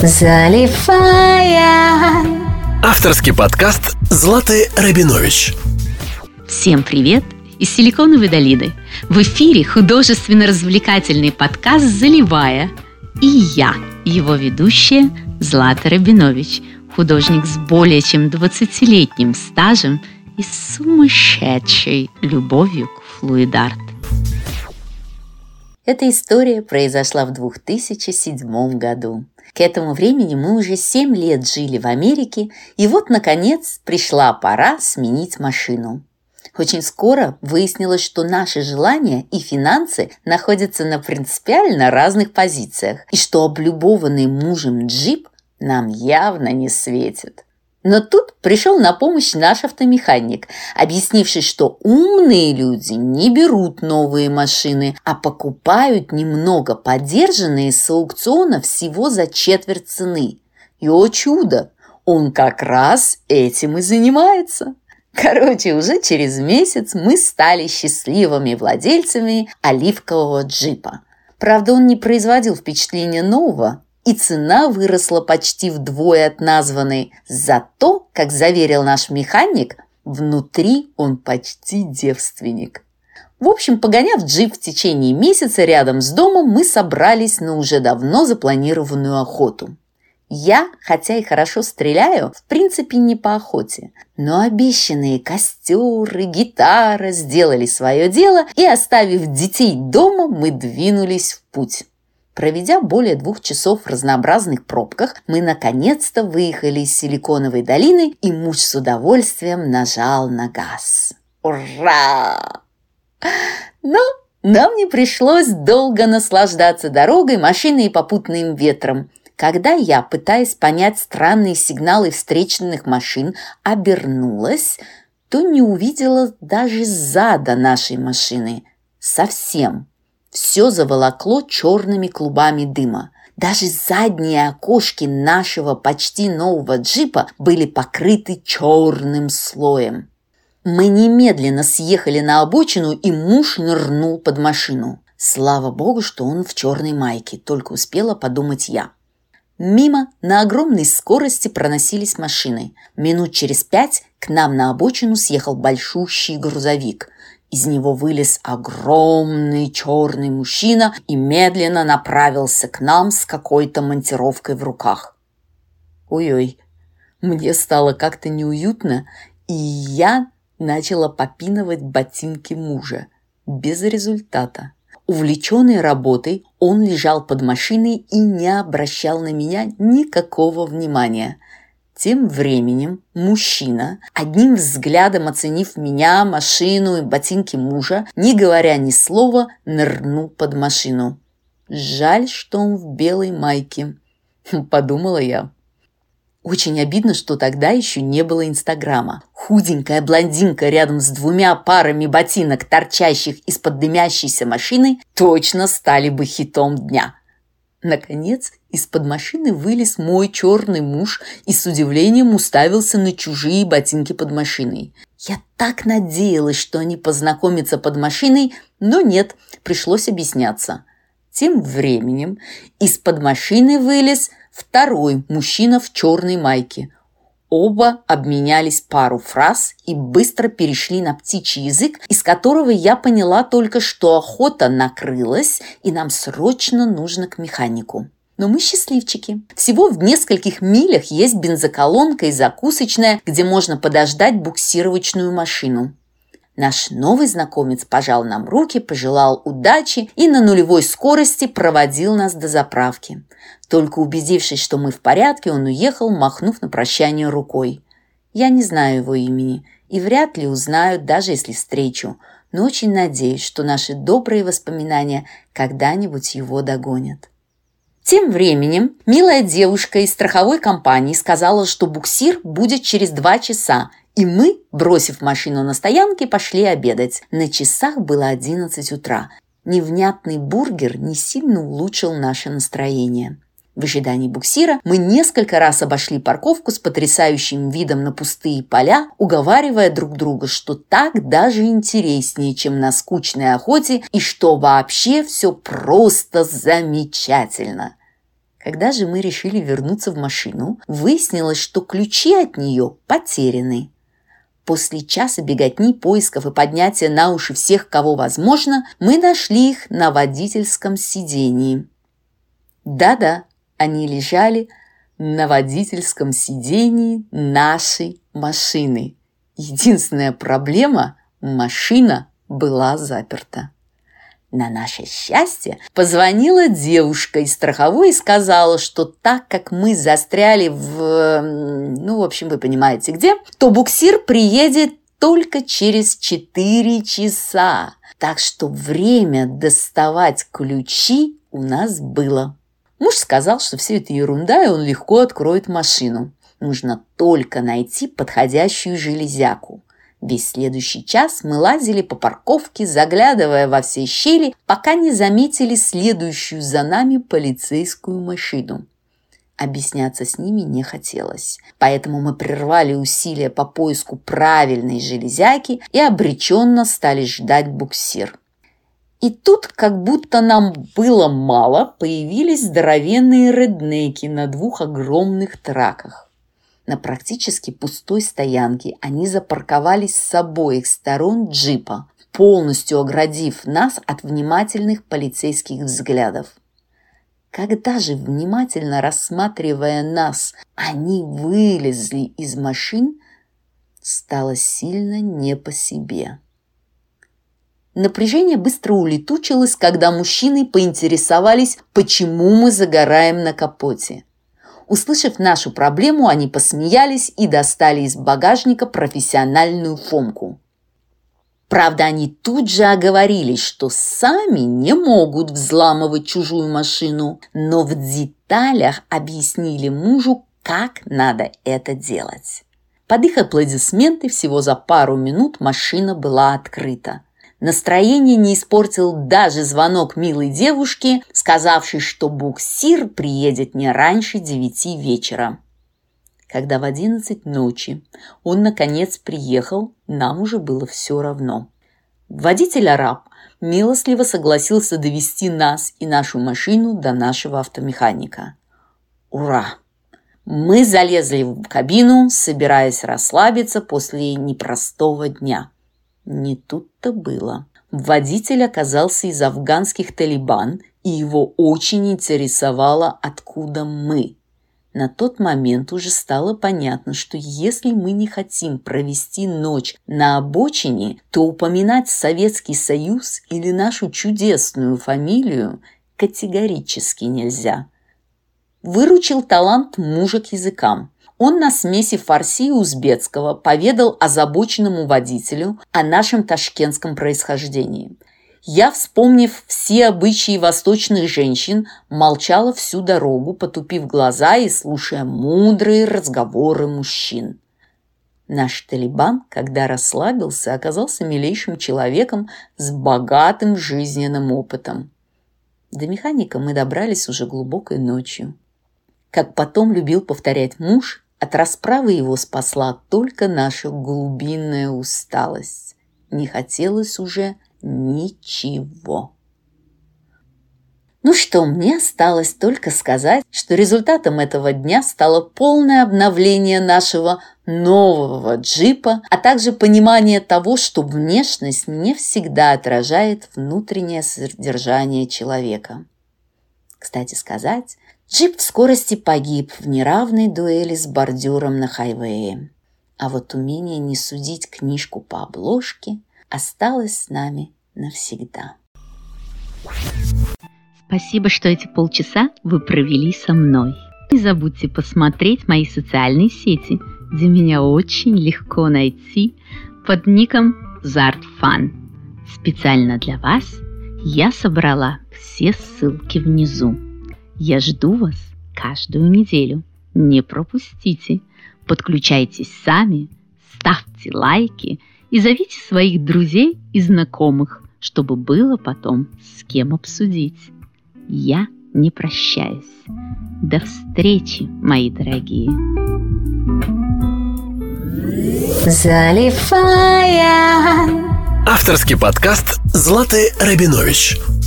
Заливая Авторский подкаст Златы Рабинович. Всем привет из Силиконовой долины. В эфире художественно-развлекательный подкаст «Заливая». И я, его ведущая Злата Рабинович, художник с более чем 20-летним стажем и сумасшедшей любовью к флуидарт. Эта история произошла в 2007 году. К этому времени мы уже 7 лет жили в Америке, и вот, наконец, пришла пора сменить машину. Очень скоро выяснилось, что наши желания и финансы находятся на принципиально разных позициях, и что облюбованный мужем джип нам явно не светит. Но тут пришел на помощь наш автомеханик, объяснивший, что умные люди не берут новые машины, а покупают немного подержанные с аукциона всего за четверть цены. И, о чудо, он как раз этим и занимается. Короче, уже через месяц мы стали счастливыми владельцами оливкового джипа. Правда, он не производил впечатления нового, и цена выросла почти вдвое от названной. Зато, как заверил наш механик, внутри он почти девственник. В общем, погоняв джип в течение месяца рядом с домом, мы собрались на уже давно запланированную охоту. Я, хотя и хорошо стреляю, в принципе не по охоте, но обещанные костеры, гитара сделали свое дело, и, оставив детей дома, мы двинулись в путь. Проведя более двух часов в разнообразных пробках, мы наконец-то выехали из Силиконовой долины, и муж с удовольствием нажал на газ. Ура! Но нам не пришлось долго наслаждаться дорогой, машиной и попутным ветром. Когда я, пытаясь понять странные сигналы встречных машин, обернулась, то не увидела даже зада нашей машины. Совсем все заволокло черными клубами дыма. Даже задние окошки нашего почти нового джипа были покрыты черным слоем. Мы немедленно съехали на обочину, и муж нырнул под машину. Слава богу, что он в черной майке, только успела подумать я. Мимо на огромной скорости проносились машины. Минут через пять к нам на обочину съехал большущий грузовик. Из него вылез огромный черный мужчина и медленно направился к нам с какой-то монтировкой в руках. Ой-ой, мне стало как-то неуютно, и я начала попинывать ботинки мужа. Без результата. Увлеченный работой, он лежал под машиной и не обращал на меня никакого внимания – тем временем мужчина, одним взглядом оценив меня, машину и ботинки мужа, не говоря ни слова, нырнул под машину. Жаль, что он в белой майке, подумала я. Очень обидно, что тогда еще не было Инстаграма. Худенькая блондинка рядом с двумя парами ботинок, торчащих из-под дымящейся машины, точно стали бы хитом дня. Наконец, из-под машины вылез мой черный муж и с удивлением уставился на чужие ботинки под машиной. Я так надеялась, что они познакомятся под машиной, но нет, пришлось объясняться. Тем временем из-под машины вылез второй мужчина в черной майке. Оба обменялись пару фраз и быстро перешли на птичий язык, из которого я поняла только, что охота накрылась, и нам срочно нужно к механику. Но мы счастливчики. Всего в нескольких милях есть бензоколонка и закусочная, где можно подождать буксировочную машину. Наш новый знакомец пожал нам руки, пожелал удачи и на нулевой скорости проводил нас до заправки. Только убедившись, что мы в порядке, он уехал, махнув на прощание рукой. Я не знаю его имени и вряд ли узнаю, даже если встречу, но очень надеюсь, что наши добрые воспоминания когда-нибудь его догонят. Тем временем милая девушка из страховой компании сказала, что буксир будет через два часа, и мы, бросив машину на стоянке, пошли обедать. На часах было 11 утра. Невнятный бургер не сильно улучшил наше настроение. В ожидании буксира мы несколько раз обошли парковку с потрясающим видом на пустые поля, уговаривая друг друга, что так даже интереснее, чем на скучной охоте, и что вообще все просто замечательно. Когда же мы решили вернуться в машину, выяснилось, что ключи от нее потеряны. После часа беготни, поисков и поднятия на уши всех, кого возможно, мы нашли их на водительском сидении. Да-да, они лежали на водительском сидении нашей машины. Единственная проблема – машина была заперта. На наше счастье позвонила девушка из страховой и сказала, что так как мы застряли в... Ну, в общем, вы понимаете где, то буксир приедет только через 4 часа. Так что время доставать ключи у нас было. Муж сказал, что все это ерунда, и он легко откроет машину. Нужно только найти подходящую железяку. Весь следующий час мы лазили по парковке, заглядывая во все щели, пока не заметили следующую за нами полицейскую машину. Объясняться с ними не хотелось, поэтому мы прервали усилия по поиску правильной железяки и обреченно стали ждать буксир. И тут, как будто нам было мало, появились здоровенные реднеки на двух огромных траках. На практически пустой стоянке они запарковались с обоих сторон джипа, полностью оградив нас от внимательных полицейских взглядов. Когда же, внимательно рассматривая нас, они вылезли из машин, стало сильно не по себе. Напряжение быстро улетучилось, когда мужчины поинтересовались, почему мы загораем на капоте. Услышав нашу проблему, они посмеялись и достали из багажника профессиональную фомку. Правда, они тут же оговорились, что сами не могут взламывать чужую машину, но в деталях объяснили мужу, как надо это делать. Под их аплодисменты всего за пару минут машина была открыта. Настроение не испортил даже звонок милой девушки, сказавшей, что буксир приедет не раньше девяти вечера. Когда в одиннадцать ночи он, наконец, приехал, нам уже было все равно. Водитель-араб милостливо согласился довести нас и нашу машину до нашего автомеханика. Ура! Мы залезли в кабину, собираясь расслабиться после непростого дня – не тут-то было. Водитель оказался из афганских талибан, и его очень интересовало, откуда мы. На тот момент уже стало понятно, что если мы не хотим провести ночь на обочине, то упоминать Советский Союз или нашу чудесную фамилию категорически нельзя. Выручил талант мужа к языкам – он на смеси фарси и узбекского поведал озабоченному водителю о нашем ташкентском происхождении. Я, вспомнив все обычаи восточных женщин, молчала всю дорогу, потупив глаза и слушая мудрые разговоры мужчин. Наш Талибан, когда расслабился, оказался милейшим человеком с богатым жизненным опытом. До механика мы добрались уже глубокой ночью. Как потом любил повторять муж, от расправы его спасла только наша глубинная усталость. Не хотелось уже ничего. Ну что, мне осталось только сказать, что результатом этого дня стало полное обновление нашего нового джипа, а также понимание того, что внешность не всегда отражает внутреннее содержание человека. Кстати сказать, Джип в скорости погиб в неравной дуэли с бордюром на хайвее. А вот умение не судить книжку по обложке осталось с нами навсегда. Спасибо, что эти полчаса вы провели со мной. Не забудьте посмотреть мои социальные сети, где меня очень легко найти под ником ZartFun. Специально для вас я собрала все ссылки внизу. Я жду вас каждую неделю. Не пропустите. Подключайтесь сами, ставьте лайки и зовите своих друзей и знакомых, чтобы было потом с кем обсудить. Я не прощаюсь. До встречи, мои дорогие. Заливая. Авторский подкаст Златы Рабинович.